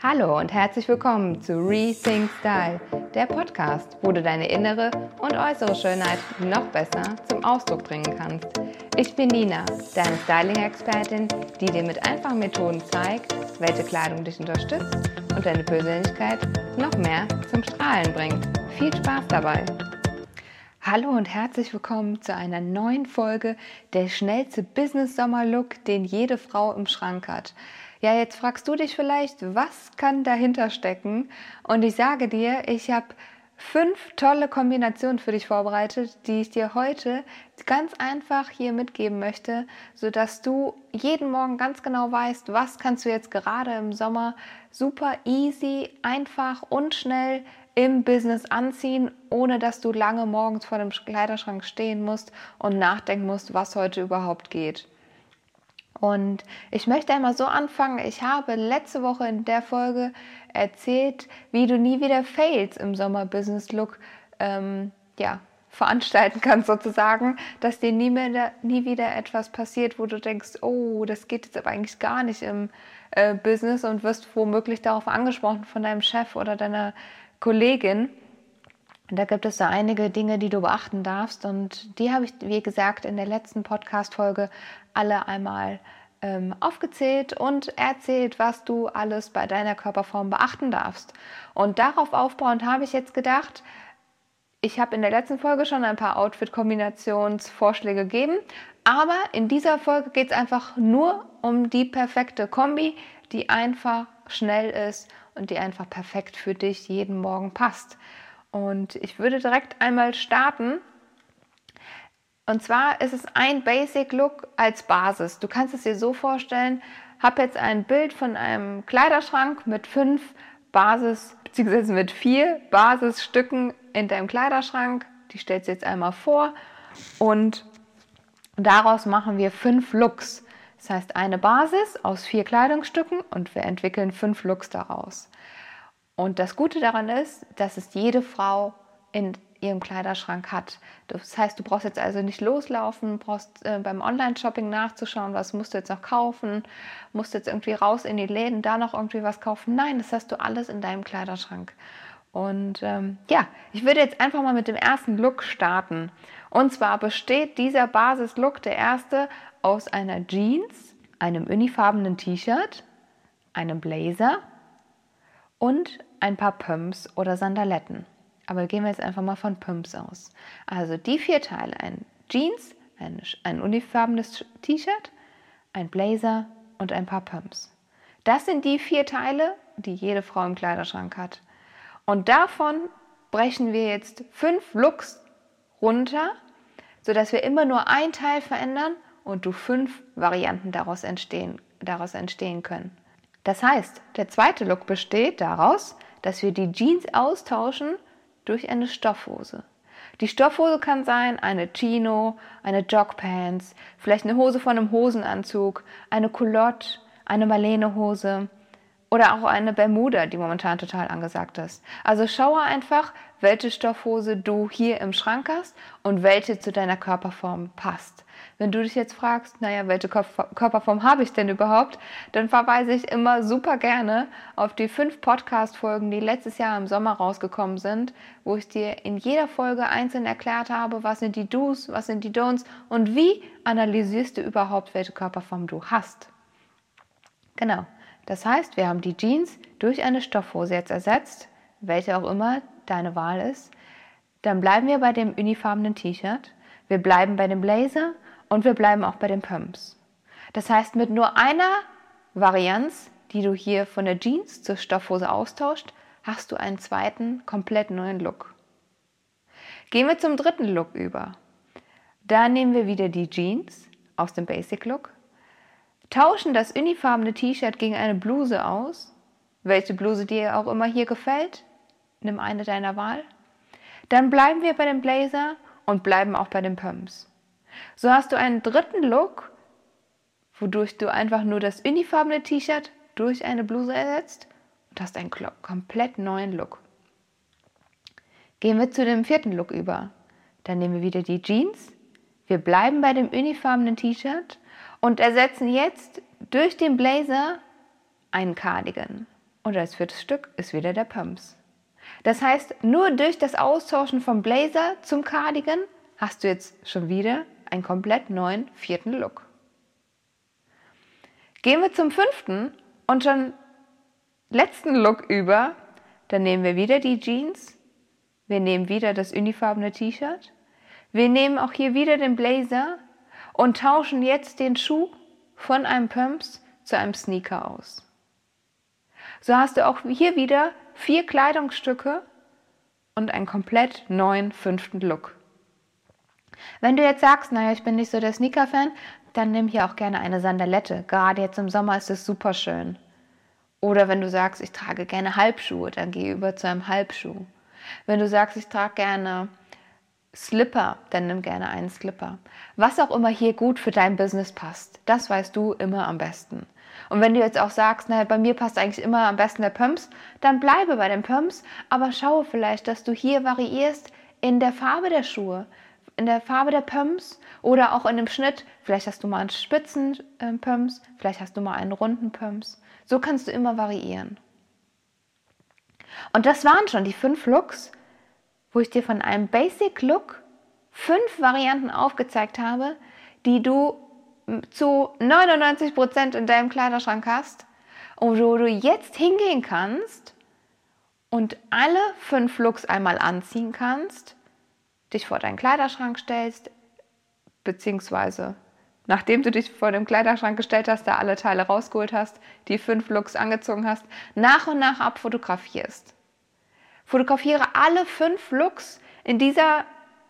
Hallo und herzlich willkommen zu Rethink Style, der Podcast, wo du deine innere und äußere Schönheit noch besser zum Ausdruck bringen kannst. Ich bin Nina, deine Styling-Expertin, die dir mit einfachen Methoden zeigt, welche Kleidung dich unterstützt und deine Persönlichkeit noch mehr zum Strahlen bringt. Viel Spaß dabei! Hallo und herzlich willkommen zu einer neuen Folge Der schnellste Business-Sommer-Look, den jede Frau im Schrank hat. Ja, jetzt fragst du dich vielleicht, was kann dahinter stecken? Und ich sage dir, ich habe fünf tolle Kombinationen für dich vorbereitet, die ich dir heute ganz einfach hier mitgeben möchte, sodass du jeden Morgen ganz genau weißt, was kannst du jetzt gerade im Sommer super easy, einfach und schnell im Business anziehen, ohne dass du lange morgens vor dem Kleiderschrank stehen musst und nachdenken musst, was heute überhaupt geht. Und ich möchte einmal so anfangen. Ich habe letzte Woche in der Folge erzählt, wie du nie wieder Fails im Sommer-Business-Look ähm, ja, veranstalten kannst, sozusagen, dass dir nie, mehr, nie wieder etwas passiert, wo du denkst, oh, das geht jetzt aber eigentlich gar nicht im äh, Business und wirst womöglich darauf angesprochen von deinem Chef oder deiner Kollegin. Da gibt es so einige Dinge, die du beachten darfst und die habe ich, wie gesagt, in der letzten Podcast-Folge alle einmal ähm, aufgezählt und erzählt, was du alles bei deiner Körperform beachten darfst. Und darauf aufbauend habe ich jetzt gedacht, ich habe in der letzten Folge schon ein paar Outfit-Kombinationsvorschläge gegeben, aber in dieser Folge geht es einfach nur um die perfekte Kombi, die einfach schnell ist und die einfach perfekt für dich jeden Morgen passt. Und ich würde direkt einmal starten. Und zwar ist es ein Basic Look als Basis. Du kannst es dir so vorstellen, habe jetzt ein Bild von einem Kleiderschrank mit fünf Basis, beziehungsweise mit vier Basisstücken in deinem Kleiderschrank. Die stellst du jetzt einmal vor und daraus machen wir fünf Looks. Das heißt eine Basis aus vier Kleidungsstücken und wir entwickeln fünf Looks daraus. Und das Gute daran ist, dass es jede Frau in ihrem Kleiderschrank hat. Das heißt, du brauchst jetzt also nicht loslaufen, brauchst äh, beim Online-Shopping nachzuschauen, was musst du jetzt noch kaufen, musst jetzt irgendwie raus in die Läden, da noch irgendwie was kaufen. Nein, das hast du alles in deinem Kleiderschrank. Und ähm, ja, ich würde jetzt einfach mal mit dem ersten Look starten. Und zwar besteht dieser Basis-Look, der erste, aus einer Jeans, einem unifarbenen T-Shirt, einem Blazer und ein paar Pumps oder Sandaletten. Aber gehen wir jetzt einfach mal von Pumps aus. Also die vier Teile, ein Jeans, ein, ein unifarbenes T-Shirt, ein Blazer und ein paar Pumps. Das sind die vier Teile, die jede Frau im Kleiderschrank hat. Und davon brechen wir jetzt fünf Looks runter, sodass wir immer nur ein Teil verändern und du fünf Varianten daraus entstehen, daraus entstehen können. Das heißt, der zweite Look besteht daraus, dass wir die Jeans austauschen durch eine Stoffhose. Die Stoffhose kann sein eine Chino, eine Jogpants, vielleicht eine Hose von einem Hosenanzug, eine Culotte, eine Marlene-Hose oder auch eine Bermuda, die momentan total angesagt ist. Also schaue einfach, welche Stoffhose du hier im Schrank hast und welche zu deiner Körperform passt. Wenn du dich jetzt fragst, naja, welche Körperform habe ich denn überhaupt, dann verweise ich immer super gerne auf die fünf Podcast-Folgen, die letztes Jahr im Sommer rausgekommen sind, wo ich dir in jeder Folge einzeln erklärt habe, was sind die Do's, was sind die Don'ts und wie analysierst du überhaupt, welche Körperform du hast. Genau. Das heißt, wir haben die Jeans durch eine Stoffhose jetzt ersetzt, welche auch immer deine Wahl ist. Dann bleiben wir bei dem unifarbenen T-Shirt. Wir bleiben bei dem Blazer und wir bleiben auch bei den Pumps. Das heißt, mit nur einer Varianz, die du hier von der Jeans zur Stoffhose austauscht, hast du einen zweiten, komplett neuen Look. Gehen wir zum dritten Look über. Da nehmen wir wieder die Jeans aus dem Basic Look, tauschen das unifarbene T-Shirt gegen eine Bluse aus, welche Bluse dir auch immer hier gefällt, nimm eine deiner Wahl. Dann bleiben wir bei dem Blazer und bleiben auch bei den Pumps. So hast du einen dritten Look, wodurch du einfach nur das unifarbene T-Shirt durch eine Bluse ersetzt und hast einen komplett neuen Look. Gehen wir zu dem vierten Look über. Dann nehmen wir wieder die Jeans. Wir bleiben bei dem unifarbenen T-Shirt und ersetzen jetzt durch den Blazer einen Cardigan. Und als viertes Stück ist wieder der Pumps. Das heißt, nur durch das Austauschen vom Blazer zum Cardigan hast du jetzt schon wieder einen komplett neuen vierten Look. Gehen wir zum fünften und schon letzten Look über, dann nehmen wir wieder die Jeans, wir nehmen wieder das unifarbene T-Shirt, wir nehmen auch hier wieder den Blazer und tauschen jetzt den Schuh von einem Pumps zu einem Sneaker aus. So hast du auch hier wieder vier Kleidungsstücke und einen komplett neuen fünften Look. Wenn du jetzt sagst, naja, ich bin nicht so der Sneaker-Fan, dann nimm hier auch gerne eine Sandalette. Gerade jetzt im Sommer ist es super schön. Oder wenn du sagst, ich trage gerne Halbschuhe, dann geh über zu einem Halbschuh. Wenn du sagst, ich trage gerne Slipper, dann nimm gerne einen Slipper. Was auch immer hier gut für dein Business passt, das weißt du immer am besten. Und wenn du jetzt auch sagst, naja, bei mir passt eigentlich immer am besten der Pumps, dann bleibe bei den Pumps, aber schaue vielleicht, dass du hier variierst in der Farbe der Schuhe, in der Farbe der Pumps oder auch in dem Schnitt. Vielleicht hast du mal einen spitzen äh, Pumps, vielleicht hast du mal einen runden Pumps. So kannst du immer variieren. Und das waren schon die fünf Looks, wo ich dir von einem Basic Look fünf Varianten aufgezeigt habe, die du zu 99 Prozent in deinem Kleiderschrank hast und wo du jetzt hingehen kannst und alle fünf Looks einmal anziehen kannst, dich vor deinen Kleiderschrank stellst, beziehungsweise nachdem du dich vor dem Kleiderschrank gestellt hast, da alle Teile rausgeholt hast, die fünf Looks angezogen hast, nach und nach abfotografierst. Fotografiere alle fünf Looks in dieser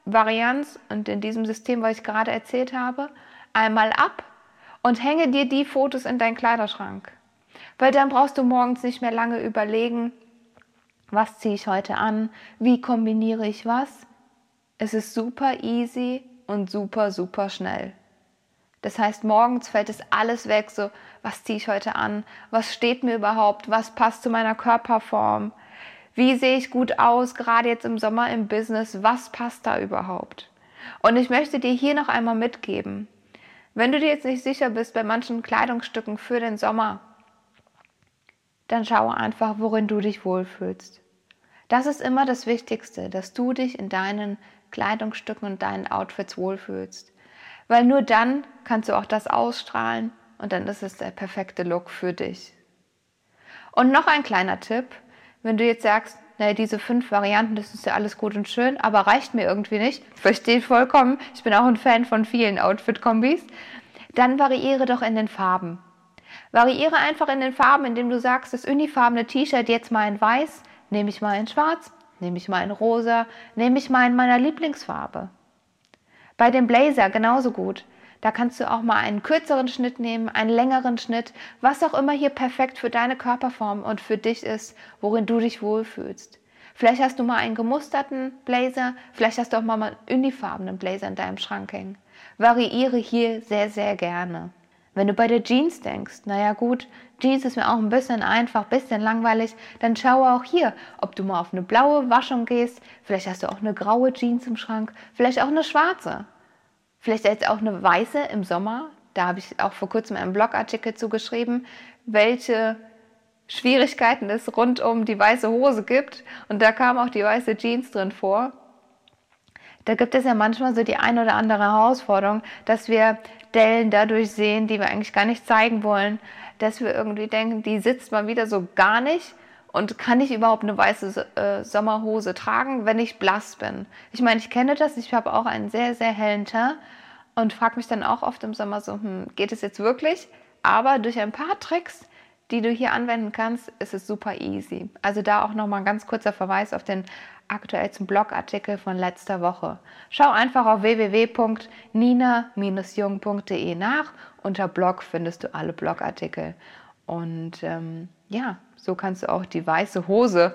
Varianz und in diesem System, was ich gerade erzählt habe, einmal ab und hänge dir die Fotos in deinen Kleiderschrank. Weil dann brauchst du morgens nicht mehr lange überlegen, was ziehe ich heute an, wie kombiniere ich was. Es ist super easy und super, super schnell. Das heißt, morgens fällt es alles weg, so, was ziehe ich heute an, was steht mir überhaupt, was passt zu meiner Körperform, wie sehe ich gut aus, gerade jetzt im Sommer im Business, was passt da überhaupt. Und ich möchte dir hier noch einmal mitgeben, wenn du dir jetzt nicht sicher bist bei manchen Kleidungsstücken für den Sommer, dann schau einfach, worin du dich wohlfühlst. Das ist immer das Wichtigste, dass du dich in deinen Kleidungsstücken und deinen Outfits wohlfühlst. Weil nur dann kannst du auch das ausstrahlen und dann ist es der perfekte Look für dich. Und noch ein kleiner Tipp, wenn du jetzt sagst, naja, diese fünf Varianten, das ist ja alles gut und schön, aber reicht mir irgendwie nicht. Verstehe vollkommen. Ich bin auch ein Fan von vielen Outfit-Kombis. Dann variiere doch in den Farben. Variiere einfach in den Farben, indem du sagst, das unifarbene T-Shirt jetzt mal in weiß, nehme ich mal in schwarz, nehme ich mal in rosa, nehme ich mal in meiner Lieblingsfarbe. Bei dem Blazer genauso gut. Da kannst du auch mal einen kürzeren Schnitt nehmen, einen längeren Schnitt, was auch immer hier perfekt für deine Körperform und für dich ist, worin du dich wohlfühlst. Vielleicht hast du mal einen gemusterten Blazer, vielleicht hast du auch mal einen unifarbenen Blazer in deinem Schrank hängen. Variiere hier sehr, sehr gerne. Wenn du bei der Jeans denkst, naja gut, Jeans ist mir auch ein bisschen einfach, ein bisschen langweilig, dann schaue auch hier, ob du mal auf eine blaue Waschung gehst, vielleicht hast du auch eine graue Jeans im Schrank, vielleicht auch eine schwarze. Vielleicht jetzt auch eine weiße im Sommer. Da habe ich auch vor kurzem einen Blogartikel zugeschrieben, welche Schwierigkeiten es rund um die weiße Hose gibt. Und da kam auch die weiße Jeans drin vor. Da gibt es ja manchmal so die ein oder andere Herausforderung, dass wir Dellen dadurch sehen, die wir eigentlich gar nicht zeigen wollen, dass wir irgendwie denken, die sitzt mal wieder so gar nicht und kann ich überhaupt eine weiße äh, Sommerhose tragen, wenn ich blass bin? Ich meine, ich kenne das, ich habe auch einen sehr, sehr hellen Teint und frage mich dann auch oft im Sommer so, hm, geht es jetzt wirklich? Aber durch ein paar Tricks, die du hier anwenden kannst, ist es super easy. Also da auch nochmal ein ganz kurzer Verweis auf den aktuellsten Blogartikel von letzter Woche. Schau einfach auf www.nina-jung.de nach. Unter Blog findest du alle Blogartikel. Und ähm, ja, so kannst du auch die weiße Hose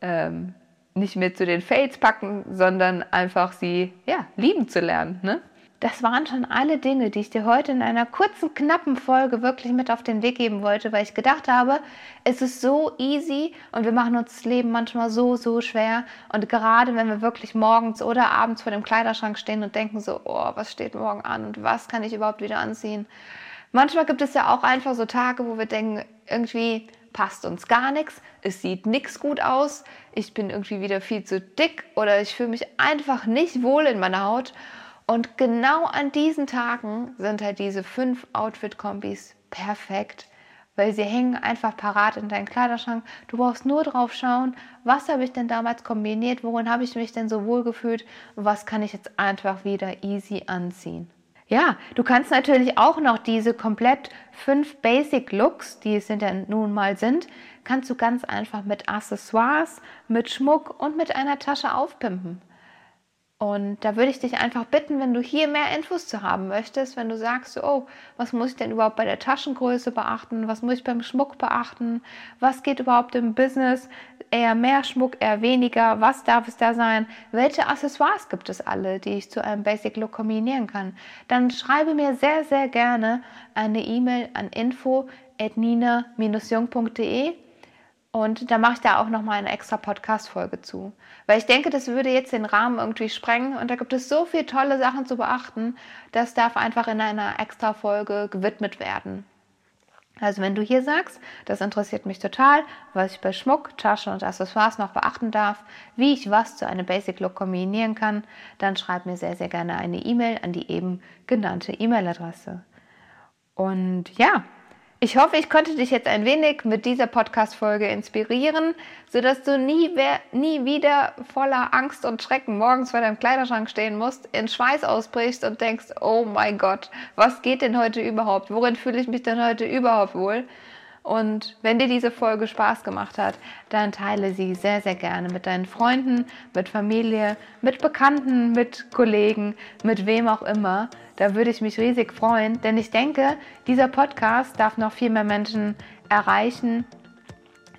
ähm, nicht mehr zu den Fails packen, sondern einfach sie ja, lieben zu lernen. Ne? Das waren schon alle Dinge, die ich dir heute in einer kurzen, knappen Folge wirklich mit auf den Weg geben wollte, weil ich gedacht habe, es ist so easy und wir machen uns das Leben manchmal so, so schwer. Und gerade wenn wir wirklich morgens oder abends vor dem Kleiderschrank stehen und denken so, oh, was steht morgen an und was kann ich überhaupt wieder anziehen? Manchmal gibt es ja auch einfach so Tage, wo wir denken, irgendwie passt uns gar nichts, es sieht nichts gut aus, ich bin irgendwie wieder viel zu dick oder ich fühle mich einfach nicht wohl in meiner Haut. Und genau an diesen Tagen sind halt diese fünf Outfit-Kombis perfekt, weil sie hängen einfach parat in deinem Kleiderschrank. Du brauchst nur drauf schauen, was habe ich denn damals kombiniert, worin habe ich mich denn so wohl gefühlt und was kann ich jetzt einfach wieder easy anziehen. Ja, du kannst natürlich auch noch diese komplett fünf Basic Looks, die es ja nun mal sind, kannst du ganz einfach mit Accessoires, mit Schmuck und mit einer Tasche aufpimpen. Und da würde ich dich einfach bitten, wenn du hier mehr Infos zu haben möchtest, wenn du sagst, oh, was muss ich denn überhaupt bei der Taschengröße beachten, was muss ich beim Schmuck beachten, was geht überhaupt im Business, eher mehr Schmuck, eher weniger, was darf es da sein, welche Accessoires gibt es alle, die ich zu einem Basic Look kombinieren kann, dann schreibe mir sehr, sehr gerne eine E-Mail an info at nina-jung.de und da mache ich da auch nochmal eine extra Podcast-Folge zu. Weil ich denke, das würde jetzt den Rahmen irgendwie sprengen und da gibt es so viele tolle Sachen zu beachten, das darf einfach in einer extra Folge gewidmet werden. Also wenn du hier sagst, das interessiert mich total, was ich bei Schmuck, Tasche und Accessoires noch beachten darf, wie ich was zu einem Basic Look kombinieren kann, dann schreib mir sehr, sehr gerne eine E-Mail an die eben genannte E-Mail-Adresse. Und ja, ich hoffe, ich konnte dich jetzt ein wenig mit dieser Podcast-Folge inspirieren, sodass du nie, nie wieder voller Angst und Schrecken morgens vor deinem Kleiderschrank stehen musst, in Schweiß ausbrichst und denkst, oh mein Gott, was geht denn heute überhaupt? Worin fühle ich mich denn heute überhaupt wohl? Und wenn dir diese Folge Spaß gemacht hat, dann teile sie sehr, sehr gerne mit deinen Freunden, mit Familie, mit Bekannten, mit Kollegen, mit wem auch immer. Da würde ich mich riesig freuen, denn ich denke, dieser Podcast darf noch viel mehr Menschen erreichen,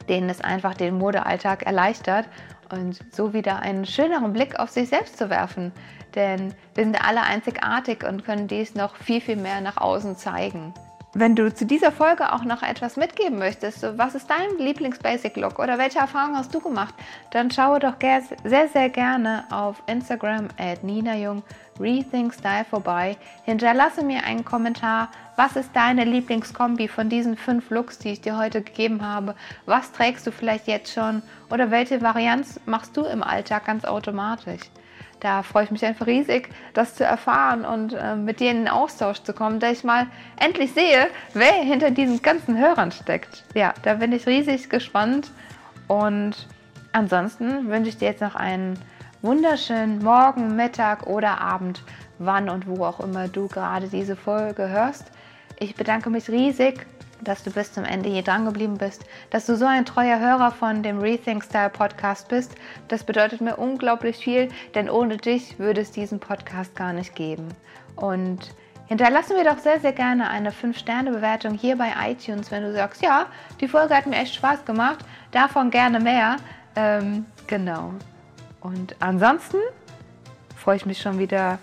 denen es einfach den Modealltag erleichtert und so wieder einen schöneren Blick auf sich selbst zu werfen. Denn wir sind alle einzigartig und können dies noch viel, viel mehr nach außen zeigen. Wenn du zu dieser Folge auch noch etwas mitgeben möchtest, was ist dein Lieblings-Basic-Look oder welche Erfahrungen hast du gemacht, dann schaue doch sehr, sehr gerne auf Instagram at Nina Jung Rethink Style vorbei. Hinterlasse mir einen Kommentar. Was ist deine Lieblingskombi von diesen fünf Looks, die ich dir heute gegeben habe? Was trägst du vielleicht jetzt schon? Oder welche Varianz machst du im Alltag ganz automatisch? Da freue ich mich einfach riesig, das zu erfahren und äh, mit dir in den Austausch zu kommen, da ich mal endlich sehe, wer hinter diesen ganzen Hörern steckt. Ja, da bin ich riesig gespannt und ansonsten wünsche ich dir jetzt noch einen wunderschönen Morgen, Mittag oder Abend, wann und wo auch immer du gerade diese Folge hörst. Ich bedanke mich riesig dass du bis zum Ende hier dran geblieben bist, dass du so ein treuer Hörer von dem Rethink Style Podcast bist. Das bedeutet mir unglaublich viel, denn ohne dich würde es diesen Podcast gar nicht geben. Und hinterlassen wir doch sehr, sehr gerne eine 5-Sterne-Bewertung hier bei iTunes, wenn du sagst, ja, die Folge hat mir echt Spaß gemacht, davon gerne mehr. Ähm, genau. Und ansonsten freue ich mich schon wieder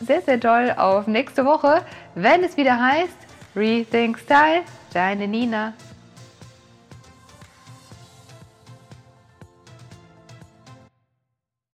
sehr, sehr doll auf nächste Woche, wenn es wieder heißt Rethink Style Deine Nina.